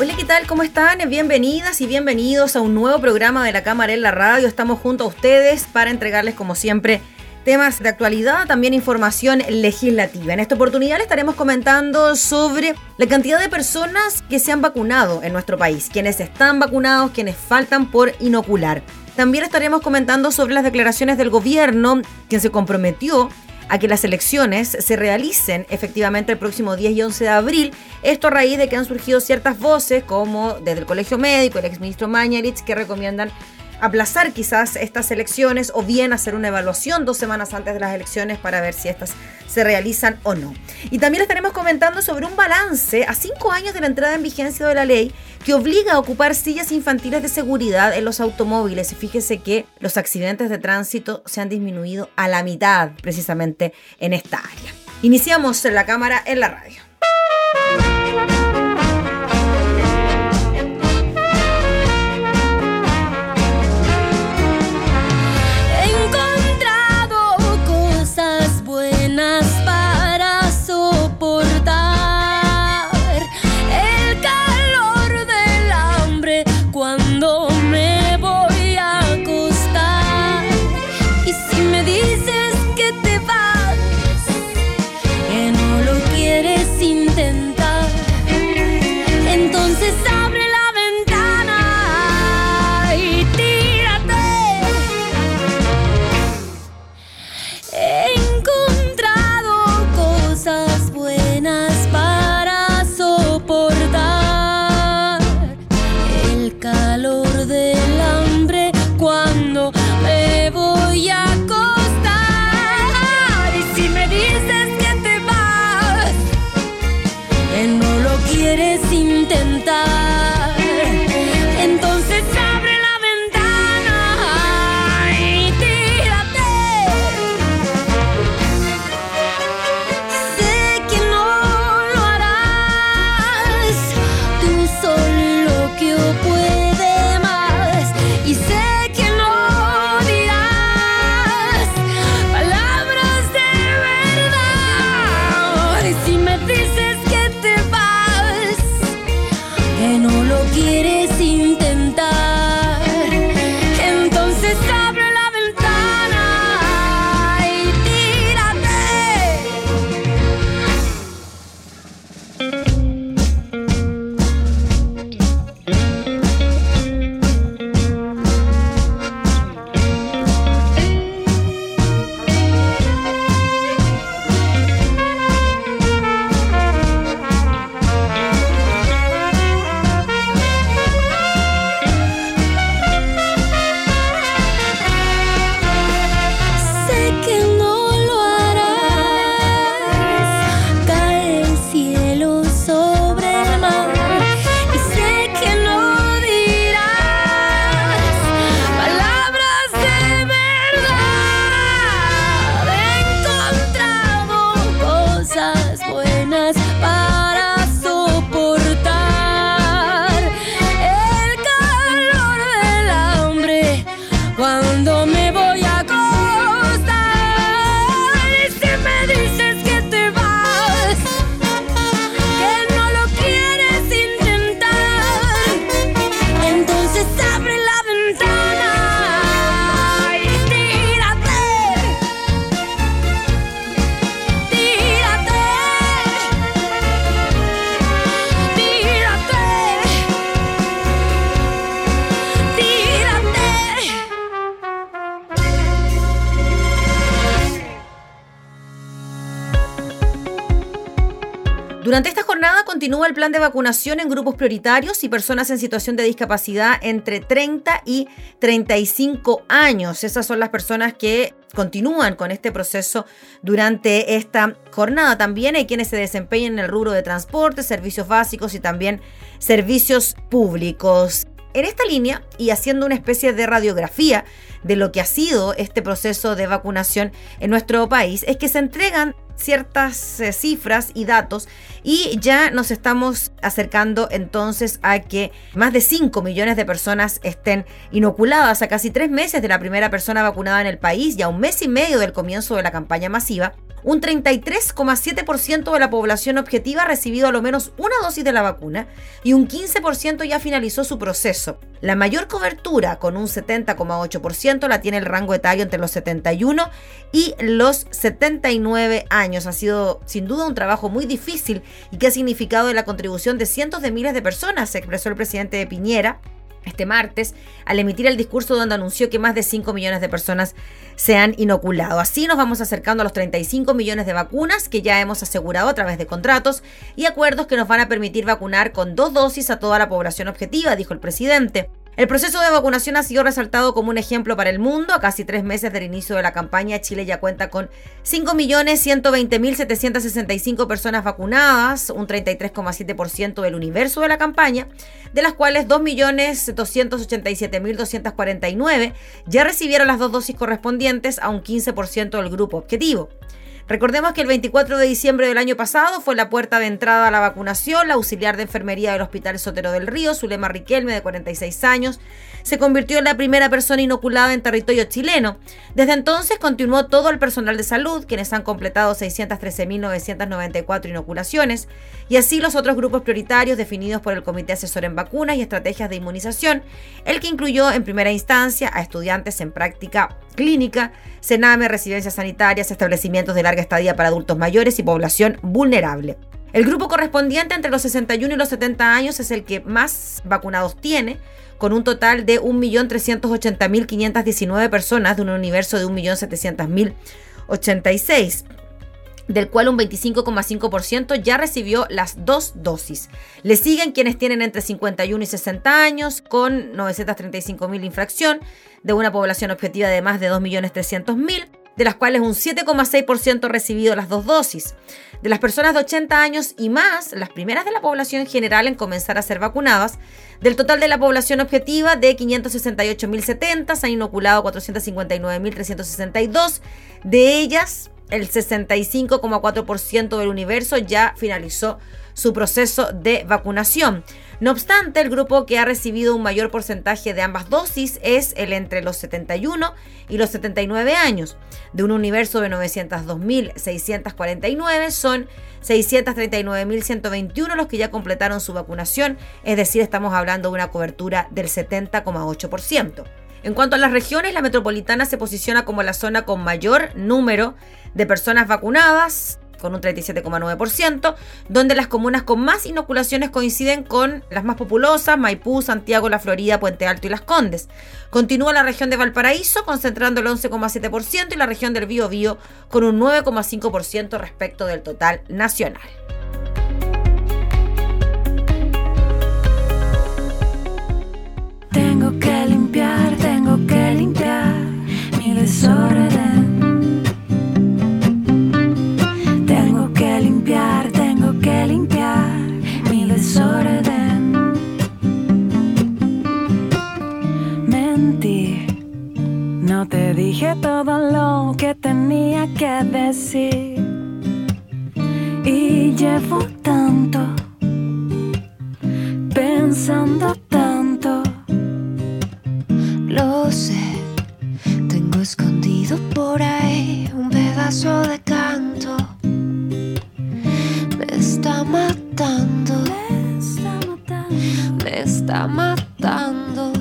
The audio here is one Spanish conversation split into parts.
Hola, ¿qué tal? ¿Cómo están? Bienvenidas y bienvenidos a un nuevo programa de la Cámara en la Radio. Estamos junto a ustedes para entregarles, como siempre, temas de actualidad, también información legislativa. En esta oportunidad les estaremos comentando sobre la cantidad de personas que se han vacunado en nuestro país, quienes están vacunados, quienes faltan por inocular. También estaremos comentando sobre las declaraciones del gobierno, quien se comprometió a que las elecciones se realicen efectivamente el próximo 10 y 11 de abril. Esto a raíz de que han surgido ciertas voces, como desde el Colegio Médico, el exministro Mañalich, que recomiendan aplazar quizás estas elecciones o bien hacer una evaluación dos semanas antes de las elecciones para ver si estas se realizan o no. Y también estaremos comentando sobre un balance a cinco años de la entrada en vigencia de la ley que obliga a ocupar sillas infantiles de seguridad en los automóviles. Fíjese que los accidentes de tránsito se han disminuido a la mitad precisamente en esta área. Iniciamos la cámara en la radio. Continúa el plan de vacunación en grupos prioritarios y personas en situación de discapacidad entre 30 y 35 años. Esas son las personas que continúan con este proceso durante esta jornada. También hay quienes se desempeñan en el rubro de transporte, servicios básicos y también servicios públicos. En esta línea, y haciendo una especie de radiografía de lo que ha sido este proceso de vacunación en nuestro país, es que se entregan ciertas eh, cifras y datos y ya nos estamos acercando entonces a que más de 5 millones de personas estén inoculadas a casi tres meses de la primera persona vacunada en el país y a un mes y medio del comienzo de la campaña masiva un 33,7% de la población objetiva ha recibido a lo menos una dosis de la vacuna y un 15% ya finalizó su proceso. La mayor cobertura, con un 70,8%, la tiene el rango etario entre los 71 y los 79 años. Ha sido sin duda un trabajo muy difícil y que ha significado la contribución de cientos de miles de personas, se expresó el presidente de Piñera este martes al emitir el discurso donde anunció que más de 5 millones de personas se han inoculado. Así nos vamos acercando a los 35 millones de vacunas que ya hemos asegurado a través de contratos y acuerdos que nos van a permitir vacunar con dos dosis a toda la población objetiva, dijo el presidente. El proceso de vacunación ha sido resaltado como un ejemplo para el mundo. A casi tres meses del inicio de la campaña, Chile ya cuenta con 5.120.765 personas vacunadas, un 33,7% del universo de la campaña, de las cuales 2.287.249 ya recibieron las dos dosis correspondientes a un 15% del grupo objetivo. Recordemos que el 24 de diciembre del año pasado fue la puerta de entrada a la vacunación. La auxiliar de enfermería del Hospital Sotero del Río, Zulema Riquelme, de 46 años, se convirtió en la primera persona inoculada en territorio chileno. Desde entonces continuó todo el personal de salud, quienes han completado 613.994 inoculaciones, y así los otros grupos prioritarios definidos por el Comité Asesor en Vacunas y Estrategias de Inmunización, el que incluyó en primera instancia a estudiantes en práctica clínica, cename, residencias sanitarias, establecimientos de larga estadía para adultos mayores y población vulnerable. El grupo correspondiente entre los 61 y los 70 años es el que más vacunados tiene, con un total de 1.380.519 personas de un universo de 1.700.086 del cual un 25,5% ya recibió las dos dosis. Le siguen quienes tienen entre 51 y 60 años, con 935.000 infracción, de una población objetiva de más de 2.300.000, de las cuales un 7,6% ha recibido las dos dosis. De las personas de 80 años y más, las primeras de la población general en comenzar a ser vacunadas, del total de la población objetiva de 568.070, se han inoculado 459.362. De ellas, el 65,4% del universo ya finalizó su proceso de vacunación. No obstante, el grupo que ha recibido un mayor porcentaje de ambas dosis es el entre los 71 y los 79 años. De un universo de 902.649 son 639.121 los que ya completaron su vacunación, es decir, estamos hablando de una cobertura del 70,8%. En cuanto a las regiones, la metropolitana se posiciona como la zona con mayor número de personas vacunadas, con un 37,9%, donde las comunas con más inoculaciones coinciden con las más populosas, Maipú, Santiago, La Florida, Puente Alto y Las Condes. Continúa la región de Valparaíso, concentrando el 11,7%, y la región del Biobío con un 9,5% respecto del total nacional. Tengo que limpiar, tengo que limpiar mi desorden. Mentí, no te dije todo lo que tenía que decir. Y llevo tanto pensando tanto lo sé. Escondido por ahí un pedazo de canto. Me está matando, me está matando. me está matando.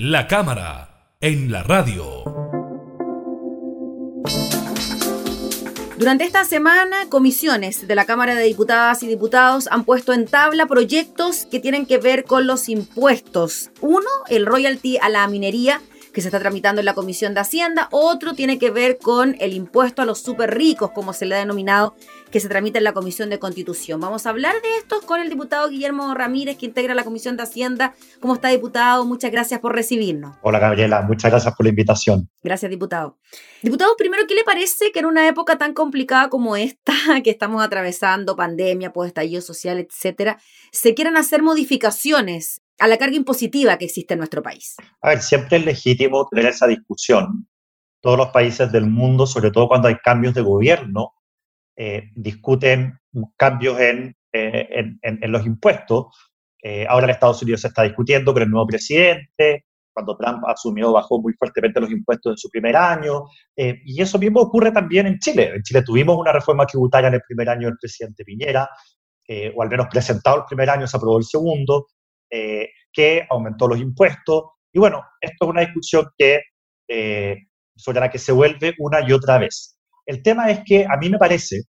La cámara en la radio. Durante esta semana, comisiones de la Cámara de Diputadas y Diputados han puesto en tabla proyectos que tienen que ver con los impuestos. Uno, el royalty a la minería que se está tramitando en la Comisión de Hacienda. Otro tiene que ver con el impuesto a los súper ricos, como se le ha denominado, que se tramita en la Comisión de Constitución. Vamos a hablar de estos con el diputado Guillermo Ramírez, que integra la Comisión de Hacienda. ¿Cómo está, diputado? Muchas gracias por recibirnos. Hola Gabriela, muchas gracias por la invitación. Gracias, diputado. Diputado, primero, ¿qué le parece que en una época tan complicada como esta, que estamos atravesando, pandemia, estallido social, etcétera, se quieran hacer modificaciones a la carga impositiva que existe en nuestro país? A ver, siempre es legítimo tener esa discusión. Todos los países del mundo, sobre todo cuando hay cambios de gobierno, eh, discuten cambios en, eh, los impuestos. Eh, ahora en Estados Unidos se está discutiendo con el nuevo presidente. Cuando Trump asumió, bajó muy fuertemente los impuestos en su primer año. Y eso mismo ocurre también en Chile. En Chile tuvimos una reforma tributaria en el primer año del presidente Piñera, o al menos presentado el primer año, se aprobó el segundo, que aumentó los impuestos. Y bueno, esto es una discusión que, sobre la que se vuelve una y otra vez. El tema es que a mí me parece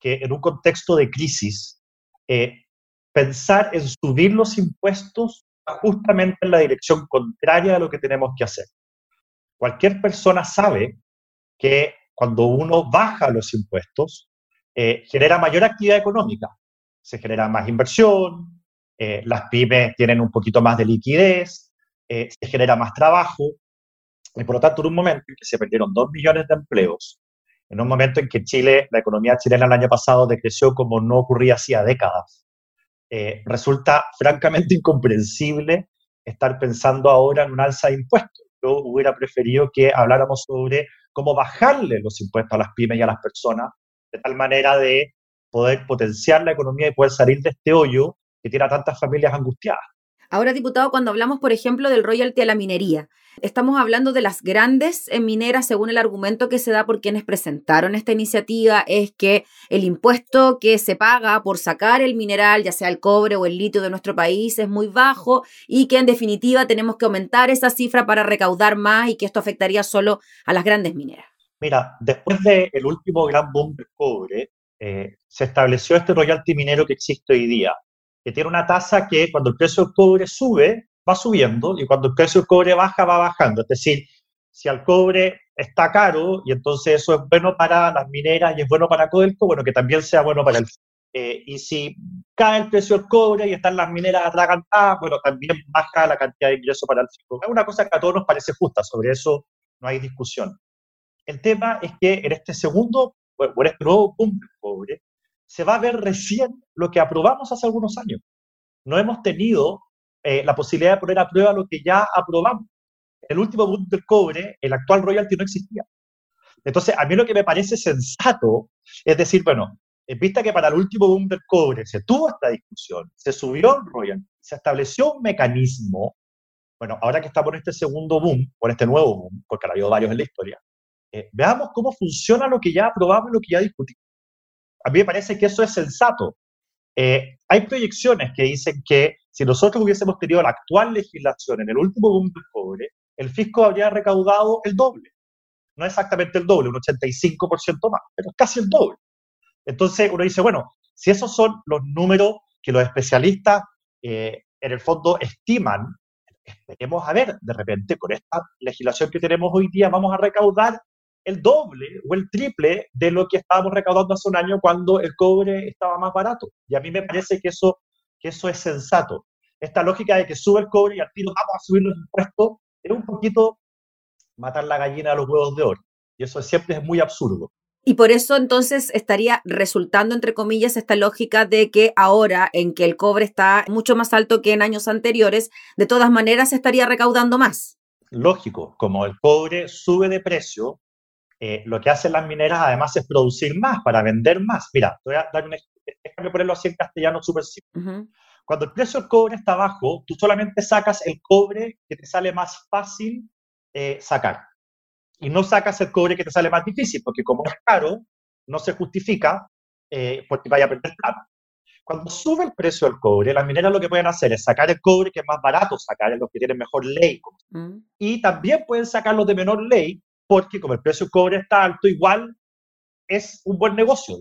que en un contexto de crisis, eh, pensar en subir los impuestos va justamente en la dirección contraria a lo que tenemos que hacer. Cualquier persona sabe que cuando uno baja los impuestos, eh, genera mayor actividad económica, se genera más inversión, eh, las pymes tienen un poquito más de liquidez, eh, se genera más trabajo, y por lo tanto, en un momento en que se perdieron dos millones de empleos, en un momento en que Chile, la economía chilena el año pasado decreció como no ocurría hacía décadas, eh, resulta francamente incomprensible estar pensando ahora en un alza de impuestos. Yo hubiera preferido que habláramos sobre cómo bajarle los impuestos a las pymes y a las personas, de tal manera de poder potenciar la economía y poder salir de este hoyo que tiene a tantas familias angustiadas. Ahora, diputado, cuando hablamos, por ejemplo, del royalty a la minería, estamos hablando de las grandes eh, mineras, según el argumento que se da por quienes presentaron esta iniciativa, es que el impuesto que se paga por sacar el mineral, ya sea el cobre o el litio de nuestro país, es muy bajo y que en definitiva tenemos que aumentar esa cifra para recaudar más y que esto afectaría solo a las grandes mineras. Mira, después del último gran boom del cobre, eh, se estableció este royalty minero que existe hoy día, que tiene una tasa que cuando el precio del cobre sube, va subiendo, y cuando el precio del cobre baja, va bajando. Es decir, si al cobre está caro, y entonces eso es bueno para las mineras y es bueno para Codelco, bueno, que también sea bueno para el... Eh, y si cae el precio del cobre y están las mineras atragantadas, bueno, también baja la cantidad de ingresos para el fisco. Es una cosa que a todos nos parece justa, sobre eso no hay discusión. El tema es que en este segundo, bueno, en este nuevo boom del cobre, se va a ver recién lo que aprobamos hace algunos años. No hemos tenido eh, la posibilidad de poner a prueba lo que ya aprobamos. El último boom del cobre, el actual royalty no existía. Entonces, a mí lo que me parece sensato es decir, bueno, en vista que para el último boom del cobre se tuvo esta discusión, se subió el royalty, se estableció un mecanismo, bueno, ahora que estamos en este segundo boom, o en este nuevo boom, porque ha habido varios en la historia, eh, veamos cómo funciona lo que ya aprobamos y lo que ya discutimos. A mí me parece que eso es sensato. Eh, hay proyecciones que dicen que si nosotros hubiésemos tenido la actual legislación en el último boom del cobre, el fisco habría recaudado el doble. No exactamente el doble, un 85% más, pero casi el doble. Entonces uno dice, bueno, si esos son los números que los especialistas eh, en el fondo estiman, esperemos a ver, de repente con esta legislación que tenemos hoy día vamos a recaudar el doble o el triple de lo que estábamos recaudando hace un año cuando el cobre estaba más barato. Y a mí me parece que eso, que eso es sensato. Esta lógica de que sube el cobre y al tiro vamos a subir los impuestos es un poquito matar la gallina a los huevos de oro. Y eso siempre es muy absurdo. Y por eso entonces estaría resultando, entre comillas, esta lógica de que ahora en que el cobre está mucho más alto que en años anteriores, de todas maneras se estaría recaudando más. Lógico, como el cobre sube de precio, eh, lo que hacen las mineras además es producir más para vender más. Mira, voy a dar un déjame ponerlo así en castellano súper simple. Cuando el precio del cobre está bajo, tú solamente sacas el cobre que te sale más fácil eh, sacar. Y no sacas el cobre que te sale más difícil, porque como es caro, no se justifica eh, porque vaya a perder plata. Cuando sube el precio del cobre, las mineras lo que pueden hacer es sacar el cobre que es más barato sacar, los que tienen mejor ley. Mm. Y también pueden sacar los de menor ley, porque como el precio del cobre está alto, igual es un buen negocio.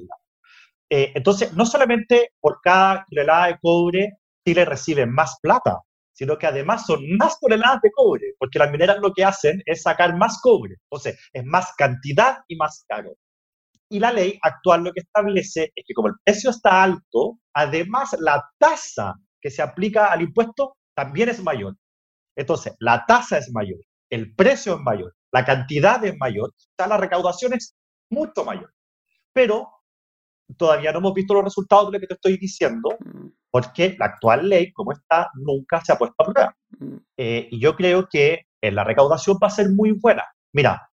Eh, entonces, no solamente por cada tonelada de cobre Chile recibe más plata, sino que además son más toneladas de cobre, porque las mineras lo que hacen es sacar más cobre. Entonces, es más cantidad y más caro. Y la ley actual lo que establece es que como el precio está alto, además la tasa que se aplica al impuesto también es mayor. Entonces, la tasa es mayor, el precio es mayor, la cantidad es mayor, la recaudación es mucho mayor. Pero todavía no hemos visto los resultados de lo que te estoy diciendo, mm. porque la actual ley, como está, nunca se ha puesto a prueba. Mm. Eh, y yo creo que eh, la recaudación va a ser muy buena. Mira,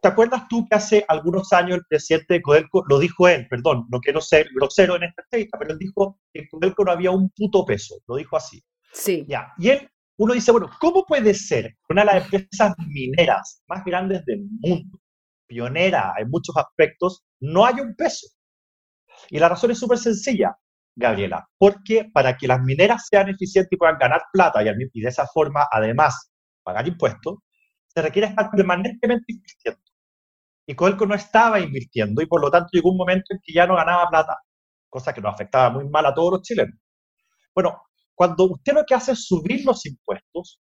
¿te acuerdas tú que hace algunos años el presidente de Codelco, lo dijo él, perdón, no quiero ser grosero en esta entrevista, pero él dijo que en Codelco no había un puto peso, lo dijo así. Sí. Ya, y él uno dice, bueno, ¿cómo puede ser una de las empresas mineras más grandes del mundo, pionera en muchos aspectos, no haya un peso? Y la razón es súper sencilla, Gabriela, porque para que las mineras sean eficientes y puedan ganar plata y, de esa forma, además, pagar impuestos, se requiere estar permanentemente invirtiendo. Y Coelco no estaba invirtiendo y por lo tanto llegó un momento en que ya no ganaba plata, cosa que nos afectaba muy mal a todos los chilenos. Bueno, cuando usted lo que hace es subir los impuestos,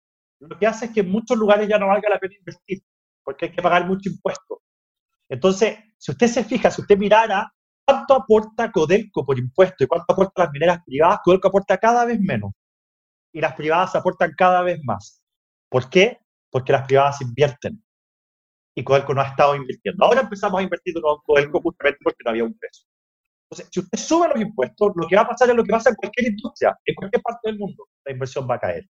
lo que hace es que en muchos lugares ya no valga la pena invertir, porque hay que pagar mucho impuesto. Entonces, si usted se fija, si usted mirara cuánto aporta Codelco por impuesto y cuánto aportan las mineras privadas, Codelco aporta cada vez menos. Y las privadas aportan cada vez más. ¿Por qué? Porque las privadas invierten. Y Codelco no ha estado invirtiendo. Ahora empezamos a invertir en Codelco justamente porque no había un peso. Entonces, si usted sube los impuestos, lo que va a pasar es lo que pasa en cualquier industria, en cualquier parte del mundo, la inversión va a caer.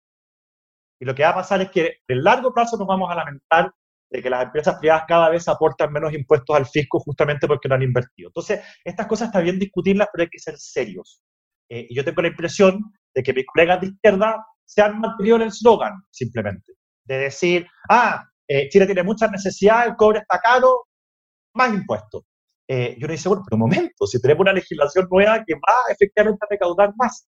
Y lo que va a pasar es que en largo plazo nos vamos a lamentar de que las empresas privadas cada vez aportan menos impuestos al fisco justamente porque no han invertido. Entonces, estas cosas está bien discutirlas, pero hay que ser serios. Eh, y yo tengo la impresión de que mis colegas de izquierda se han mantenido en el slogan, simplemente, de decir, ah, eh, Chile tiene muchas necesidades, el cobre está caro, más impuestos eh, yo le dice, bueno, pero un momento, si tenemos una legislación nueva que va efectivamente a recaudar más,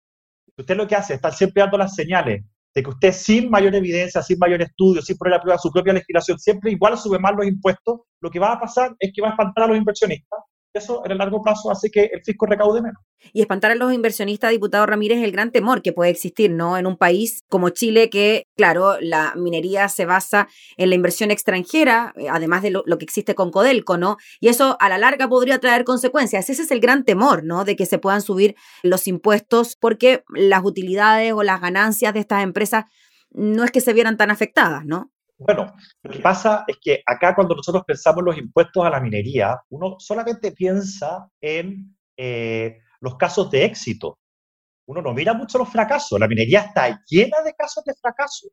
usted lo que hace es estar siempre dando las señales de que usted sin mayor evidencia, sin mayor estudio, sin poner a prueba su propia legislación, siempre igual sube más los impuestos, lo que va a pasar es que va a espantar a los inversionistas eso en el largo plazo hace que el fisco recaude menos. Y espantar a los inversionistas, diputado Ramírez, es el gran temor que puede existir, ¿no? En un país como Chile, que, claro, la minería se basa en la inversión extranjera, eh, además de lo, que existe con Codelco, ¿no? Y eso a la larga podría traer consecuencias. Ese es el gran temor, ¿no? De que se puedan subir los impuestos porque las utilidades o las ganancias de estas empresas no es que se vieran tan afectadas, ¿no? Bueno, lo que pasa es que acá cuando nosotros pensamos los impuestos a la minería, uno solamente piensa en eh, los casos de éxito. Uno no mira mucho los fracasos. La minería está llena de casos de fracaso.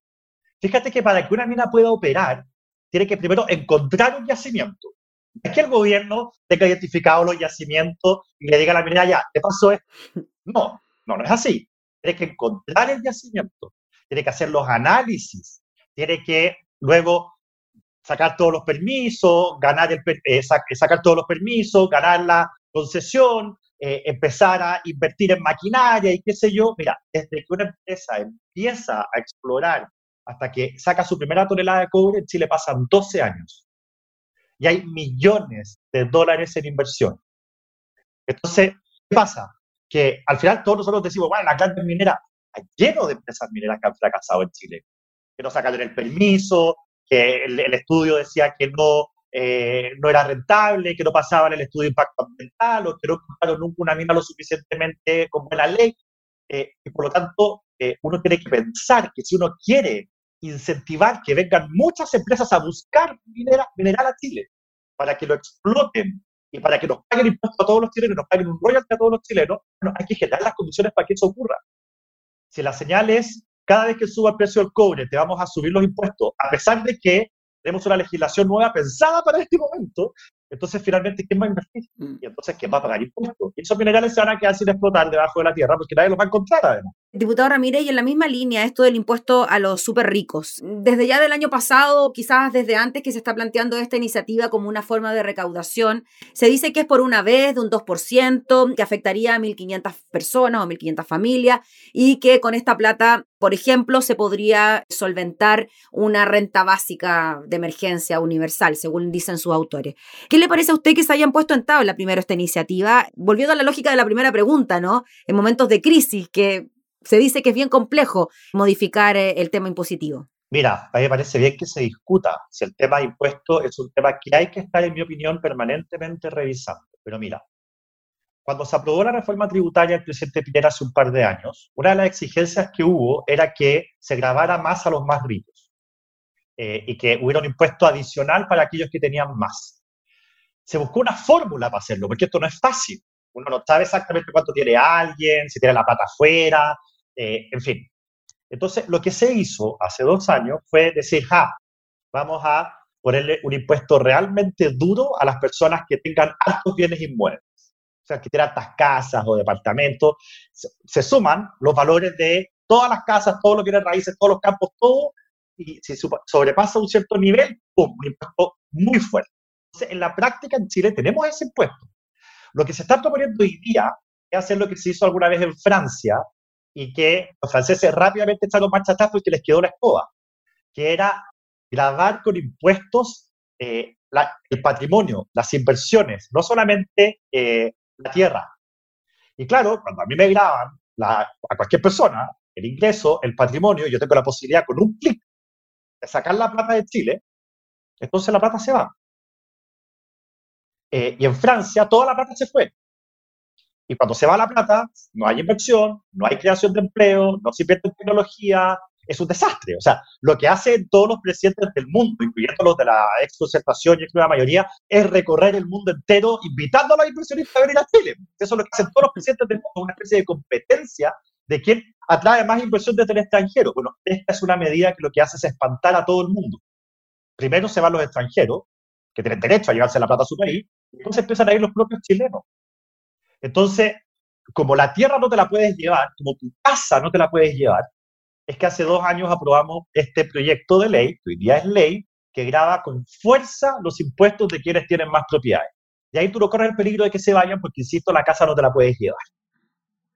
Fíjate que para que una mina pueda operar, tiene que primero encontrar un yacimiento. Es que el gobierno tenga identificado los yacimientos y le diga a la minera, ya, ¿qué pasó esto? No, no, no es así. Tiene que encontrar el yacimiento, tiene que hacer los análisis, tiene que luego sacar todos los permisos, ganar el, eh, sacar todos los permisos, ganar la concesión, eh, empezar a invertir en maquinaria y qué sé yo. Mira, desde que una empresa empieza a explorar hasta que saca su primera tonelada de cobre, en Chile pasan 12 años. Y hay millones de dólares en inversión. Entonces, ¿qué pasa? Que al final todos nosotros decimos, bueno, la grandes mineras, hay lleno de empresas mineras que han fracasado en Chile no sacaron el permiso, que el, estudio decía que no, eh, no era rentable, que no pasaban el estudio de impacto ambiental o que no compraron nunca una mina lo suficientemente como la ley. Eh, y por lo tanto, eh, uno tiene que pensar que si uno quiere incentivar que vengan muchas empresas a buscar mineral a Chile para que lo exploten y para que nos paguen impuestos a todos los chilenos, nos paguen un royalty a todos los chilenos, bueno, hay que generar las condiciones para que eso ocurra. Si la señal es cada vez que suba el precio del cobre, te vamos a subir los impuestos, a pesar de que tenemos una legislación nueva pensada para este momento, entonces finalmente, ¿quién va a invertir? Mm. Y entonces, ¿quién va a pagar impuestos? Y esos minerales se van a quedar sin explotar debajo de la tierra porque nadie los va a encontrar además. Diputado Ramírez, y en la misma línea, esto del impuesto a los súper ricos. Desde ya del año pasado, quizás desde antes que se está planteando esta iniciativa como una forma de recaudación, se dice que es por una vez de un 2%, que afectaría a 1.500 personas o 1.500 familias, y que con esta plata, por ejemplo, se podría solventar una renta básica de emergencia universal, según dicen sus autores. ¿Qué le parece a usted que se hayan puesto en tabla primero esta iniciativa? Volviendo a la lógica de la primera pregunta, ¿no? En momentos de crisis, que se dice que es bien complejo modificar eh, el tema impositivo. Mira, a mí me parece bien que se discuta si el tema de impuestos es un tema que hay que estar, en mi opinión, permanentemente revisando. Pero mira, cuando se aprobó la reforma tributaria del presidente Piñera hace un par de años, una de las exigencias que hubo era que se grabara más a los más ricos eh, y que hubiera un impuesto adicional para aquellos que tenían más. Se buscó una fórmula para hacerlo, porque esto no es fácil. Uno no sabe exactamente cuánto tiene alguien, si tiene la plata afuera, eh, en fin. Entonces, lo que se hizo hace dos años fue decir, ja, vamos a ponerle un impuesto realmente duro a las personas que tengan altos bienes inmuebles. O sea, que tienen altas casas o departamentos. Se, suman los valores de todas las casas, todo lo que tiene raíces, todos los campos, todo, y si sobrepasa un cierto nivel, ¡pum! un impuesto muy fuerte. En la práctica en Chile tenemos ese impuesto. Lo que se está proponiendo hoy día es hacer lo que se hizo alguna vez en Francia, y que los franceses rápidamente echaron marcha atrás porque les quedó la escoba, que era grabar con impuestos eh, el patrimonio, las inversiones, no solamente eh, la tierra. Y claro, cuando a mí me graban a cualquier persona el ingreso, el patrimonio, yo tengo la posibilidad con un clic de sacar la plata de Chile, entonces la plata se va. Eh, y en Francia toda la plata se fue. Y cuando se va la plata, no hay inversión, no hay creación de empleo, no se invierte en tecnología, es un desastre. O sea, lo que hacen todos los presidentes del mundo, incluyendo los de la ex concertación y la mayoría, es recorrer el mundo entero invitando a los inversionistas a venir a Chile. Eso es lo que hacen todos los presidentes del mundo, una especie de competencia de quién atrae más inversión desde el extranjero. Bueno, esta es una medida que lo que hace es espantar a todo el mundo. Primero se van los extranjeros, que tienen derecho a llevarse la plata a su país, y entonces empiezan a ir los propios chilenos. Entonces, como la tierra no te la puedes llevar, como tu casa no te la puedes llevar, es que hace dos años aprobamos este proyecto de ley, que hoy día es ley, que graba con fuerza los impuestos de quienes tienen más propiedades. Y ahí tú no corres el peligro de que se vayan, porque, insisto, la casa no te la puedes llevar.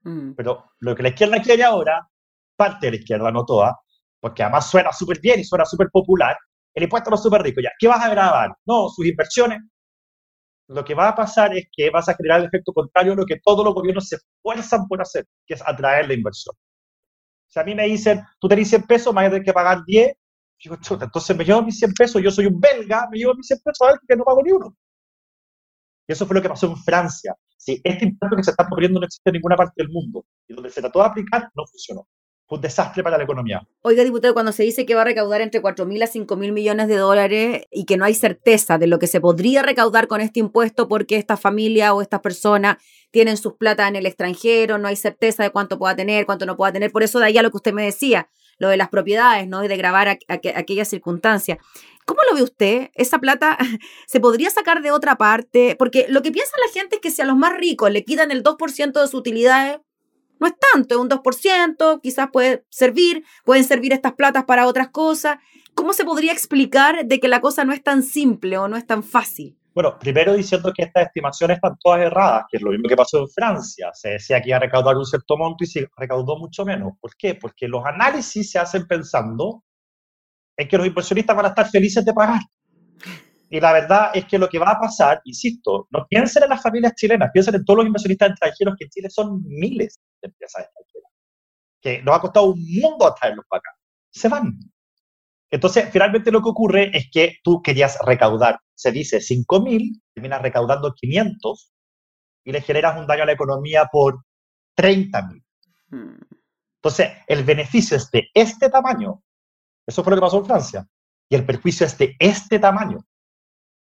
Mm. Pero lo que la izquierda quiere ahora, parte de la izquierda, no toda, porque además suena súper bien y suena súper popular, el impuesto a los súper ricos. Ya, ¿qué vas a grabar? No, sus inversiones, lo que va a pasar es que vas a generar el efecto contrario a lo que todos los gobiernos se esfuerzan por hacer, que es atraer la inversión. Si a mí me dicen, tú tenés 100 pesos, me vas a tener que pagar 10, digo, chuta, entonces me llevo mis 100 pesos, yo soy un belga, me llevo mis 100 pesos a ver que no pago ni uno. Y eso fue lo que pasó en Francia. Si este impuesto que se está proponiendo no existe en ninguna parte del mundo y donde se trató de aplicar, no funcionó. Un desastre para la economía. Oiga, diputado, cuando se dice que va a recaudar entre 4 mil a 5 mil millones de dólares y que no hay certeza de lo que se podría recaudar con este impuesto porque esta familia o estas personas tienen sus plata en el extranjero, no hay certeza de cuánto pueda tener, cuánto no pueda tener. Por eso de ahí a lo que usted me decía, lo de las propiedades, ¿no? Y de grabar aquellas circunstancias. ¿Cómo lo ve usted? ¿Esa plata se podría sacar de otra parte? Porque lo que piensa la gente es que si a los más ricos le quitan el 2% de sus utilidades, no es tanto, es un 2%, quizás puede servir, pueden servir estas platas para otras cosas. ¿Cómo se podría explicar de que la cosa no es tan simple o no es tan fácil? Bueno, primero diciendo que estas estimaciones están todas erradas, que es lo mismo que pasó en Francia. Se decía que iba a recaudar un cierto monto y se recaudó mucho menos. ¿Por qué? Porque los análisis se hacen pensando en que los inversionistas van a estar felices de pagar. Y la verdad es que lo que va a pasar, insisto, no piensen en las familias chilenas, piensen en todos los inversionistas extranjeros que en Chile son miles de empresas extranjeras, que nos ha costado un mundo atraerlos para acá. Se van. Entonces, finalmente lo que ocurre es que tú querías recaudar, se dice 5 mil, terminas recaudando 500 y le generas un daño a la economía por 30 mil. Hmm. Entonces, el beneficio es de este tamaño. Eso fue lo que pasó en Francia. Y el perjuicio es de este tamaño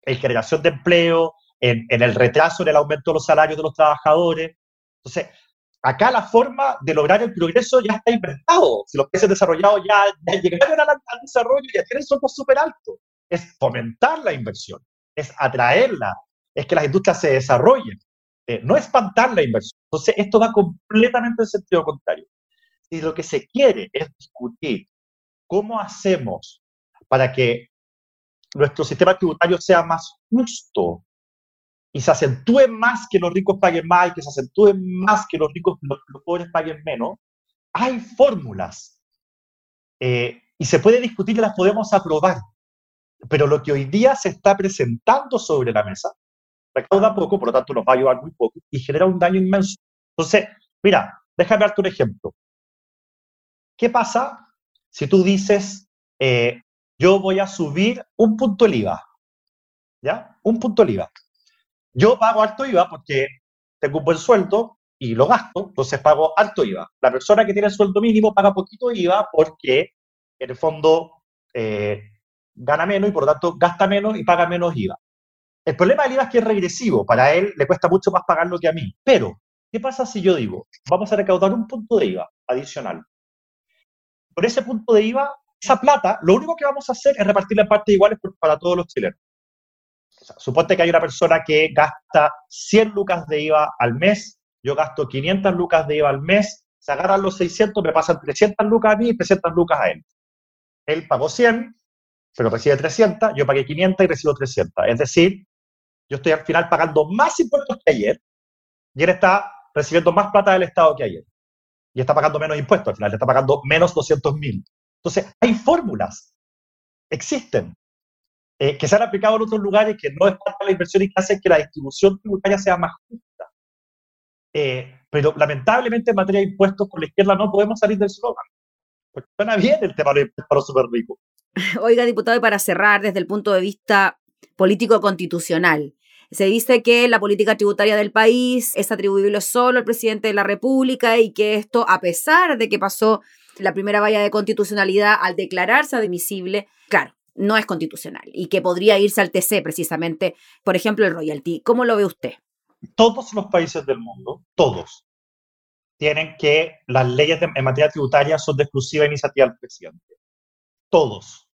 en generación de empleo, en, el retraso en el aumento de los salarios de los trabajadores. Entonces, acá la forma de lograr el progreso ya está inventado. Si los países desarrollados ya, llegaron al, desarrollo, ya tienen sueldos súper altos. Es fomentar la inversión, es atraerla, es que las industrias se desarrollen, eh, no espantar la inversión. Entonces, esto va completamente en sentido contrario. Si lo que se quiere es discutir cómo hacemos para que nuestro sistema tributario sea más justo y se acentúe más que los ricos paguen más y que se acentúe más que los ricos, los, pobres paguen menos, hay fórmulas eh, y se puede discutir y las podemos aprobar. Pero lo que hoy día se está presentando sobre la mesa recauda poco, por lo tanto nos va a ayudar muy poco y genera un daño inmenso. Entonces, mira, déjame darte un ejemplo. ¿Qué pasa si tú dices, eh, yo voy a subir un punto el IVA. ¿Ya? Un punto el IVA. Yo pago alto IVA porque tengo un buen sueldo y lo gasto, entonces pago alto IVA. La persona que tiene el sueldo mínimo paga poquito IVA porque en el fondo eh, gana menos y por lo tanto gasta menos y paga menos IVA. El problema del IVA es que es regresivo, para él le cuesta mucho más pagarlo que a mí. Pero, ¿qué pasa si yo digo, vamos a recaudar un punto de IVA adicional? Por ese punto de IVA esa plata, lo único que vamos a hacer es repartirla en partes iguales para todos los chilenos. suponte que hay una persona que gasta 100 lucas de IVA al mes, yo gasto 500 lucas de IVA al mes, se agarran los 600, me pasan 300 lucas a mí y 300 lucas a él. Él pagó 100, pero recibe 300, yo pagué 500 y recibo 300. Es decir, yo estoy al final pagando más impuestos que ayer y él está recibiendo más plata del Estado que ayer. Y está pagando menos impuestos, al final le está pagando menos 200 mil. Entonces, hay fórmulas, existen, eh, que se han aplicado en otros lugares que no es parte de la inversión y que hacen que la distribución tributaria sea más justa. Eh, pero lamentablemente en materia de impuestos con la izquierda no podemos salir del slogan. Porque suena bien el tema de los impuestos para los super ricos. Oiga, diputado, y para cerrar desde el punto de vista político-constitucional, se dice que la política tributaria del país es atribuible solo al presidente de la República y que esto, a pesar de que pasó la primera valla de constitucionalidad al declararse admisible, claro, no es constitucional y que podría irse al TC precisamente, por ejemplo, el royalty. ¿Cómo lo ve usted? Todos los países del mundo, todos, tienen que las leyes en materia tributaria son de exclusiva iniciativa del presidente. Todos.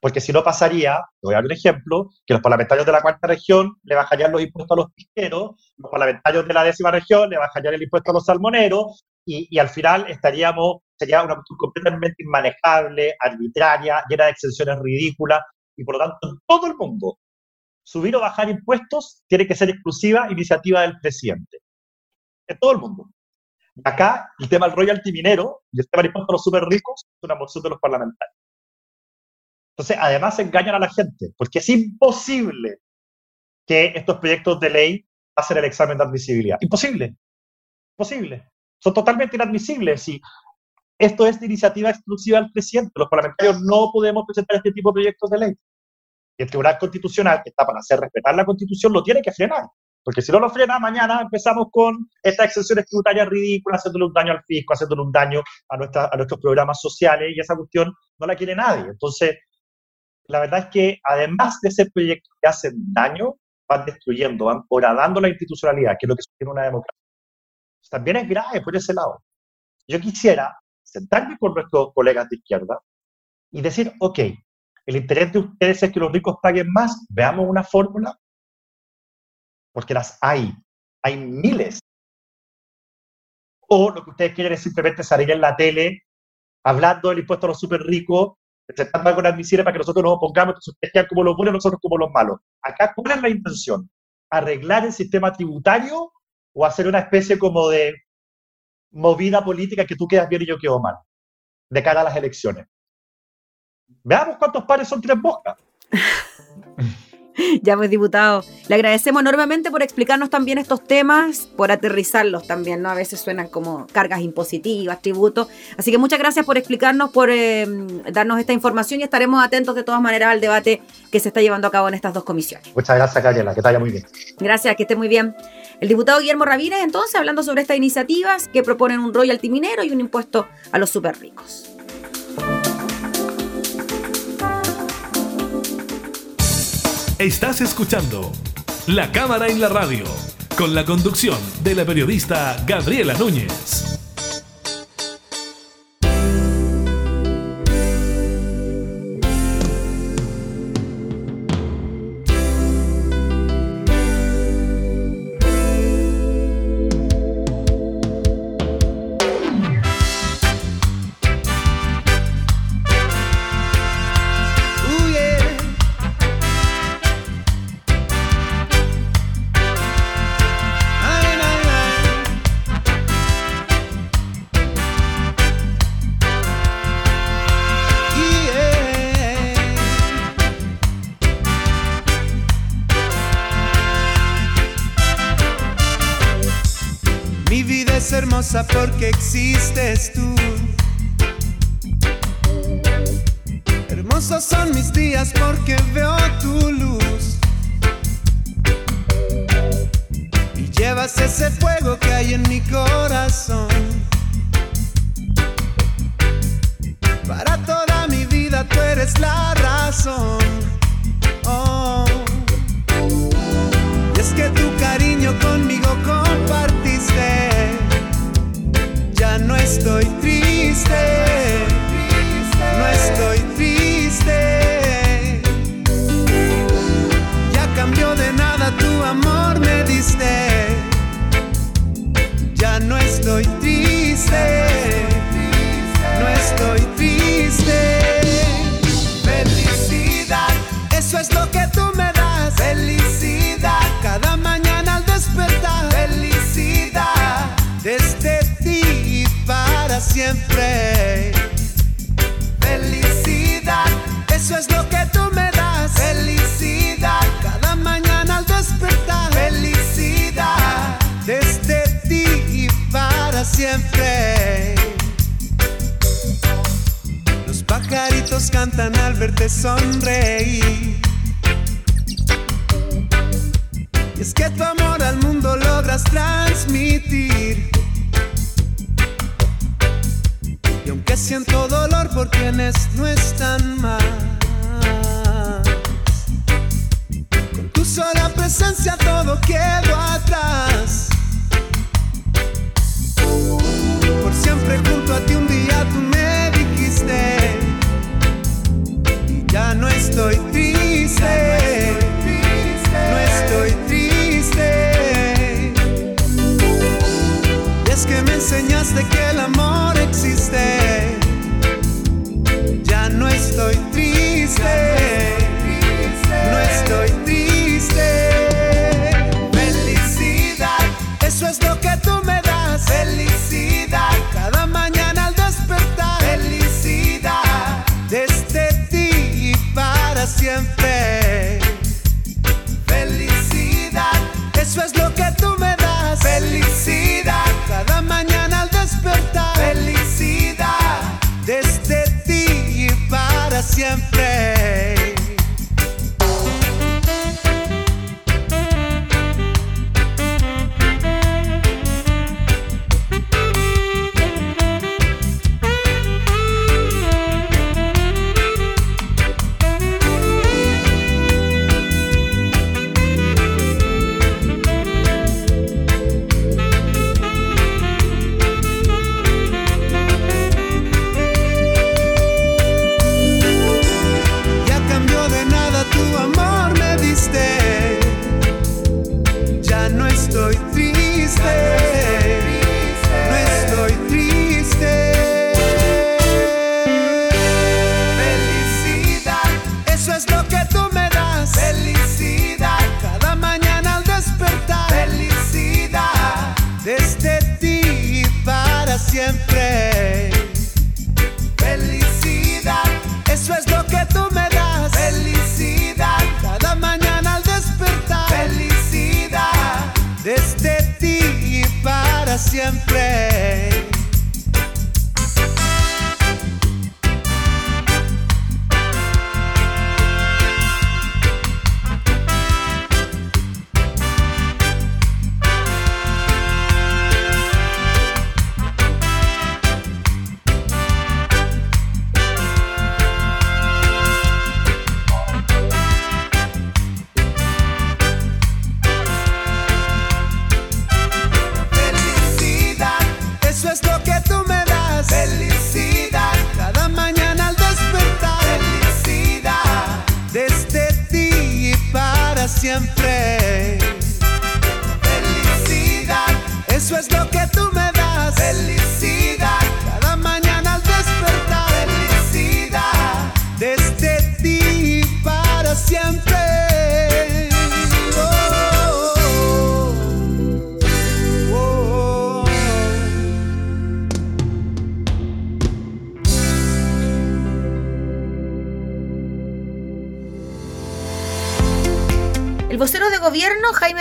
Porque si no pasaría, te voy a dar un ejemplo, que los parlamentarios de la cuarta región le bajarían los impuestos a los pisqueros, los parlamentarios de la décima región le bajarían el impuesto a los salmoneros, y, y al final estaríamos sería una cuestión completamente inmanejable, arbitraria, llena de exenciones ridículas, y por lo tanto en todo el mundo subir o bajar impuestos tiene que ser exclusiva iniciativa del presidente. En todo el mundo. acá el tema del royalty minero y el tema del impuesto a los súper ricos es una moción de los parlamentarios. Entonces, además engañan a la gente, porque es imposible que estos proyectos de ley pasen el examen de admisibilidad. Imposible. Imposible. Son totalmente inadmisibles. Y esto es de iniciativa exclusiva del presidente. Los parlamentarios no podemos presentar este tipo de proyectos de ley. Y el Tribunal Constitucional, que está para hacer respetar la Constitución, lo tiene que frenar. Porque si no lo frena, mañana empezamos con estas exenciones tributarias ridículas, haciéndole un daño al fisco, haciéndole un daño a, nuestros programas sociales, y esa cuestión no la quiere nadie. Entonces, la verdad es que además de ser proyectos que hacen daño, van destruyendo, van horadando la institucionalidad, que es lo que sostiene una democracia. También es grave por ese lado. Yo quisiera sentarme con nuestros colegas de izquierda y decir, ok, el interés de ustedes es que los ricos paguen más, veamos una fórmula, porque las hay, hay miles. O lo que ustedes quieren es simplemente salir en la tele hablando del impuesto a los súper ricos, presentando algo admisible para que nosotros nos opongamos, entonces ustedes quedan como los buenos, nosotros como los malos. Acá, ¿cuál es la intención? ¿Arreglar el sistema tributario o hacer una especie como de movida política que tú quedas bien y yo quedo mal, de cara a las elecciones? Veamos cuántos pares son tres bocas. Ya pues, diputado, le agradecemos enormemente por explicarnos también estos temas, por aterrizarlos también, ¿no? A veces suenan como cargas impositivas, tributos. Así que muchas gracias por explicarnos, por eh, darnos esta información y estaremos atentos de todas maneras al debate que se está llevando a cabo en estas dos comisiones. Muchas gracias, Cayela, que te vaya muy bien. Gracias, que esté muy bien. El diputado Guillermo Ravírez, entonces, hablando sobre estas iniciativas que proponen un royalty minero y un impuesto a los super ricos. Estás escuchando La Cámara en la Radio, con la conducción de la periodista Gabriela Núñez. Porque existes tú. Hermosos son mis días porque veo tu luz. Y llevas ese fuego que hay en mi corazón. Para toda mi vida tú eres la razón. Oh. Y es que tu cariño conmigo compartiste no estoy triste, no estoy triste. Ya cambió de nada tu amor me diste. Ya no estoy triste, no estoy triste. Felicidad, eso es lo que siempre. Felicidad, eso es lo que tú me das. Felicidad, cada mañana al despertar. Felicidad, desde ti y para siempre. Los pajaritos cantan al verte sonreír. Y es que tu amor al mundo logras transmitir. Aunque siento dolor por quienes no están más. Con tu sola presencia todo quedó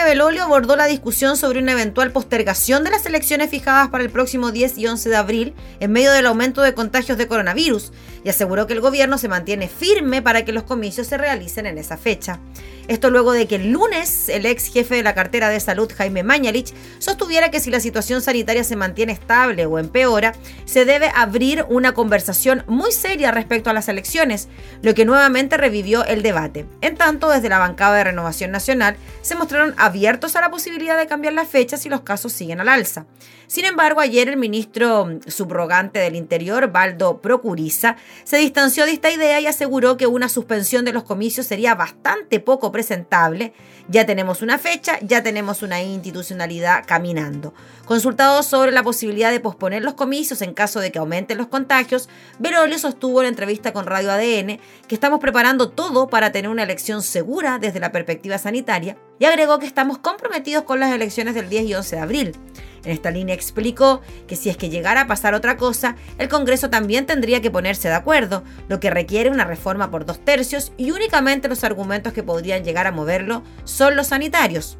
Belolio abordó la discusión sobre una eventual postergación de las elecciones fijadas para el próximo 10 y 11 de abril en medio del aumento de contagios de coronavirus y aseguró que el gobierno se mantiene firme para que los comicios se realicen en esa fecha. Esto luego de que el lunes el ex jefe de la cartera de salud, Jaime Mañalich, sostuviera que si la situación sanitaria se mantiene estable o empeora, se debe abrir una conversación muy seria respecto a las elecciones, lo que nuevamente revivió el debate. En tanto, desde la bancada de Renovación Nacional se mostraron abiertos a la posibilidad de cambiar las fechas si los casos siguen al alza. Sin embargo, ayer el ministro subrogante del Interior, Baldo Procuriza, se distanció de esta idea y aseguró que una suspensión de los comicios sería bastante poco presentable. Ya tenemos una fecha, ya tenemos una institucionalidad caminando. Consultado sobre la posibilidad de posponer los comicios en caso de que aumenten los contagios, Berolio sostuvo en entrevista con Radio ADN que estamos preparando todo para tener una elección segura desde la perspectiva sanitaria y agregó que estamos comprometidos con las elecciones del 10 y 11 de abril. En esta línea explicó que si es que llegara a pasar otra cosa, el Congreso también tendría que ponerse de acuerdo, lo que requiere una reforma por dos tercios y únicamente los argumentos que podrían llegar a moverlo son los sanitarios.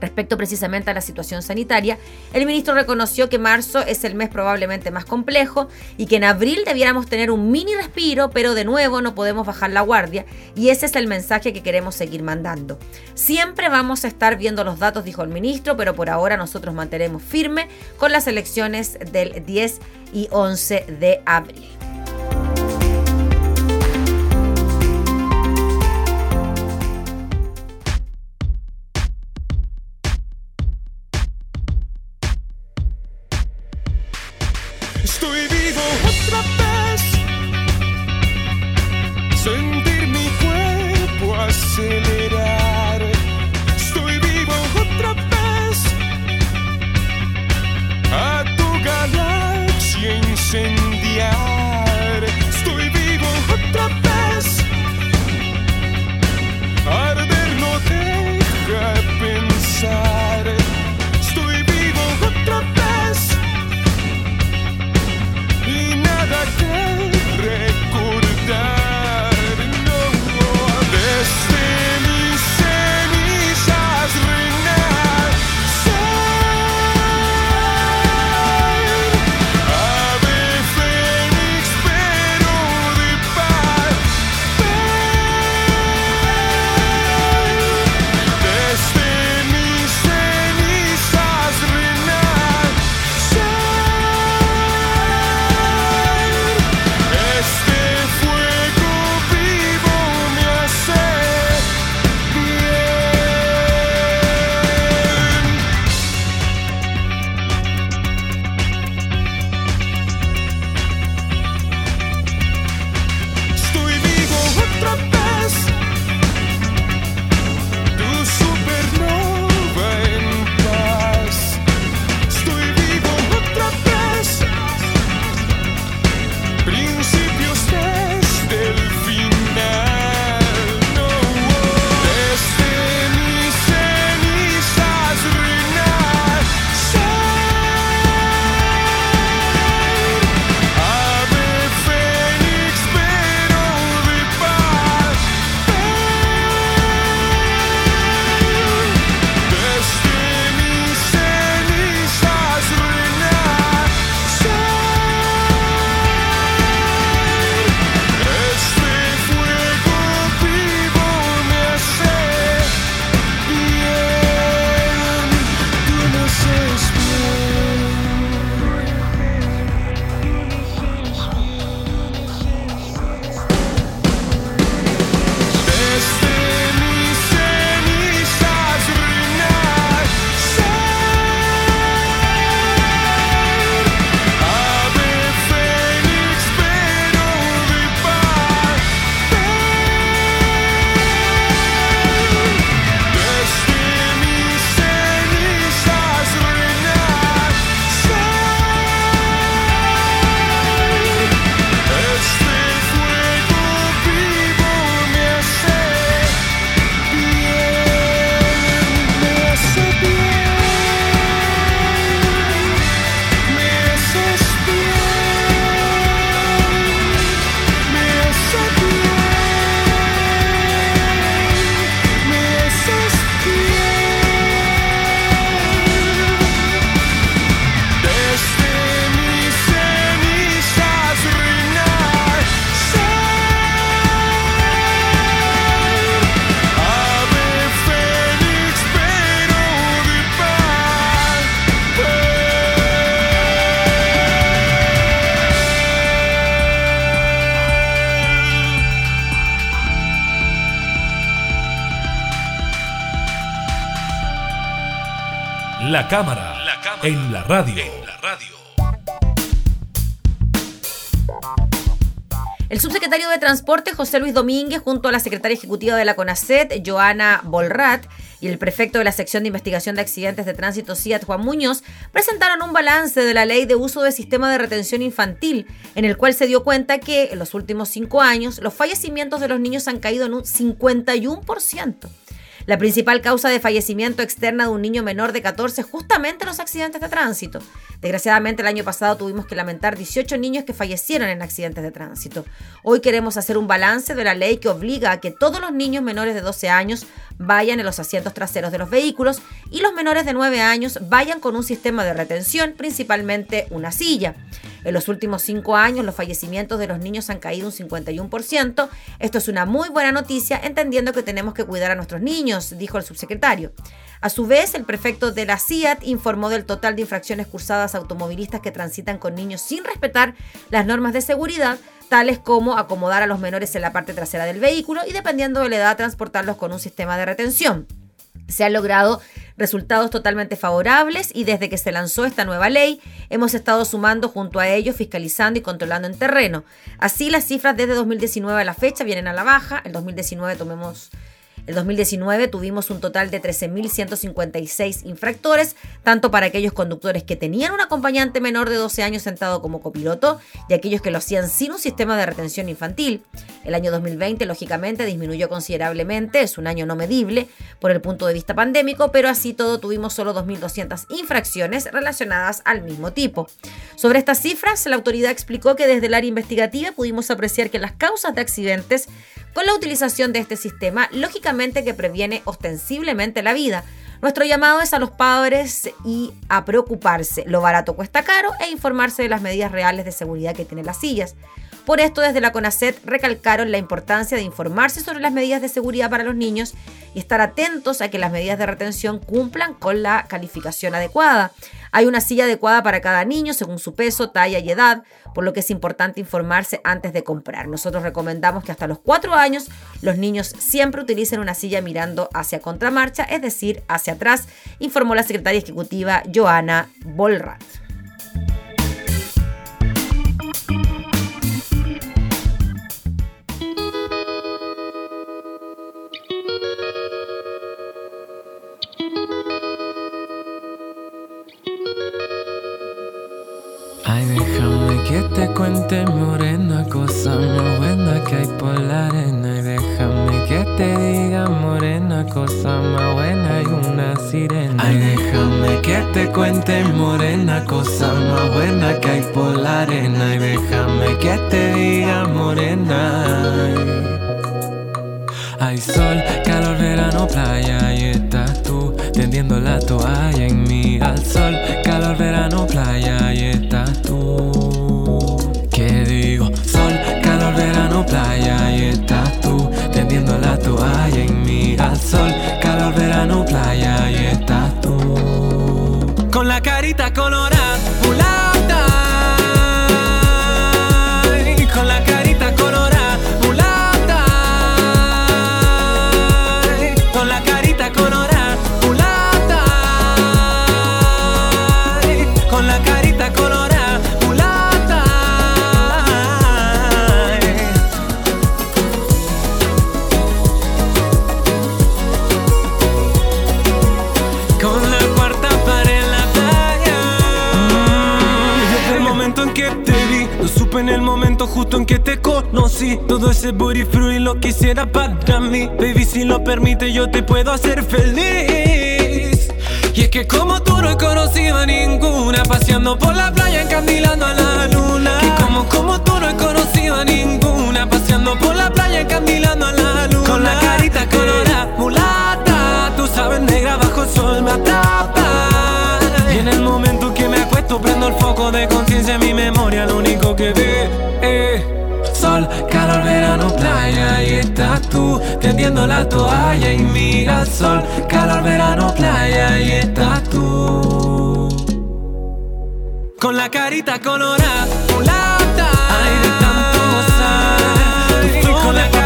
Respecto precisamente a la situación sanitaria, el ministro reconoció que marzo es el mes probablemente más complejo y que en abril debiéramos tener un mini respiro, pero de nuevo no podemos bajar la guardia y ese es el mensaje que queremos seguir mandando. Siempre vamos a estar viendo los datos, dijo el ministro, pero por ahora nosotros mantenemos firme con las elecciones del 10 y 11 de abril. La cámara, en la radio. El subsecretario de Transporte, José Luis Domínguez, junto a la secretaria ejecutiva de la CONACET, Joana Bolrat, y el prefecto de la sección de investigación de accidentes de tránsito, CIAT, Juan Muñoz, presentaron un balance de la ley de uso de sistema de retención infantil, en el cual se dio cuenta que en los últimos cinco años los fallecimientos de los niños han caído en un 51%. La principal causa de fallecimiento externa de un niño menor de 14 es justamente los accidentes de tránsito. Desgraciadamente el año pasado tuvimos que lamentar 18 niños que fallecieron en accidentes de tránsito. Hoy queremos hacer un balance de la ley que obliga a que todos los niños menores de 12 años vayan en los asientos traseros de los vehículos y los menores de 9 años vayan con un sistema de retención, principalmente una silla. En los últimos cinco años los fallecimientos de los niños han caído un 51%. Esto es una muy buena noticia, entendiendo que tenemos que cuidar a nuestros niños, dijo el subsecretario. A su vez, el prefecto de la CIAT informó del total de infracciones cursadas a automovilistas que transitan con niños sin respetar las normas de seguridad, tales como acomodar a los menores en la parte trasera del vehículo y, dependiendo de la edad, transportarlos con un sistema de retención. Se han logrado resultados totalmente favorables y desde que se lanzó esta nueva ley hemos estado sumando junto a ellos, fiscalizando y controlando en terreno. Así las cifras desde 2019 a la fecha vienen a la baja. En 2019 tomemos el 2019 tuvimos un total de 13.156 infractores, tanto para aquellos conductores que tenían un acompañante menor de 12 años sentado como copiloto y aquellos que lo hacían sin un sistema de retención infantil. El año 2020, lógicamente, disminuyó considerablemente, es un año no medible por el punto de vista pandémico, pero así todo tuvimos solo 2.200 infracciones relacionadas al mismo tipo. Sobre estas cifras, la autoridad explicó que desde el área investigativa pudimos apreciar que las causas de accidentes con la utilización de este sistema, lógicamente que previene ostensiblemente la vida. Nuestro llamado es a los padres y a preocuparse. Lo barato cuesta caro e informarse de las medidas reales de seguridad que tienen las sillas. Por esto, desde la CONACET recalcaron la importancia de informarse sobre las medidas de seguridad para los niños y estar atentos a que las medidas de retención cumplan con la calificación adecuada. Hay una silla adecuada para cada niño según su peso, talla y edad, por lo que es importante informarse antes de comprar. Nosotros recomendamos que hasta los 4 años los niños siempre utilicen una silla mirando hacia contramarcha, es decir, hacia atrás, informó la secretaria ejecutiva Joana Bolrat. Morena cosa más buena que hay por la arena. Y déjame que te diga morena cosa más buena hay una sirena. Ay déjame que te cuente morena cosa más buena que hay por la arena. Y déjame que te diga morena. Hay sol, calor, verano, playa y estás tú tendiendo la toalla en mí. Al sol, calor, verano, playa y estás playa y estás tú tendiendo la toalla en mí al sol, calor, verano, playa y estás tú. Con la carita colorada, en que te conocí. Todo ese booty fruit lo quisiera para mí. Baby, si lo permite, yo te puedo hacer feliz. Y es que como tú no he conocido a ninguna, paseando por la la toalla y mira el sol, calor, verano, playa. Y estás tú con la carita colorada, mulata. Ay, de tanto gozar, con la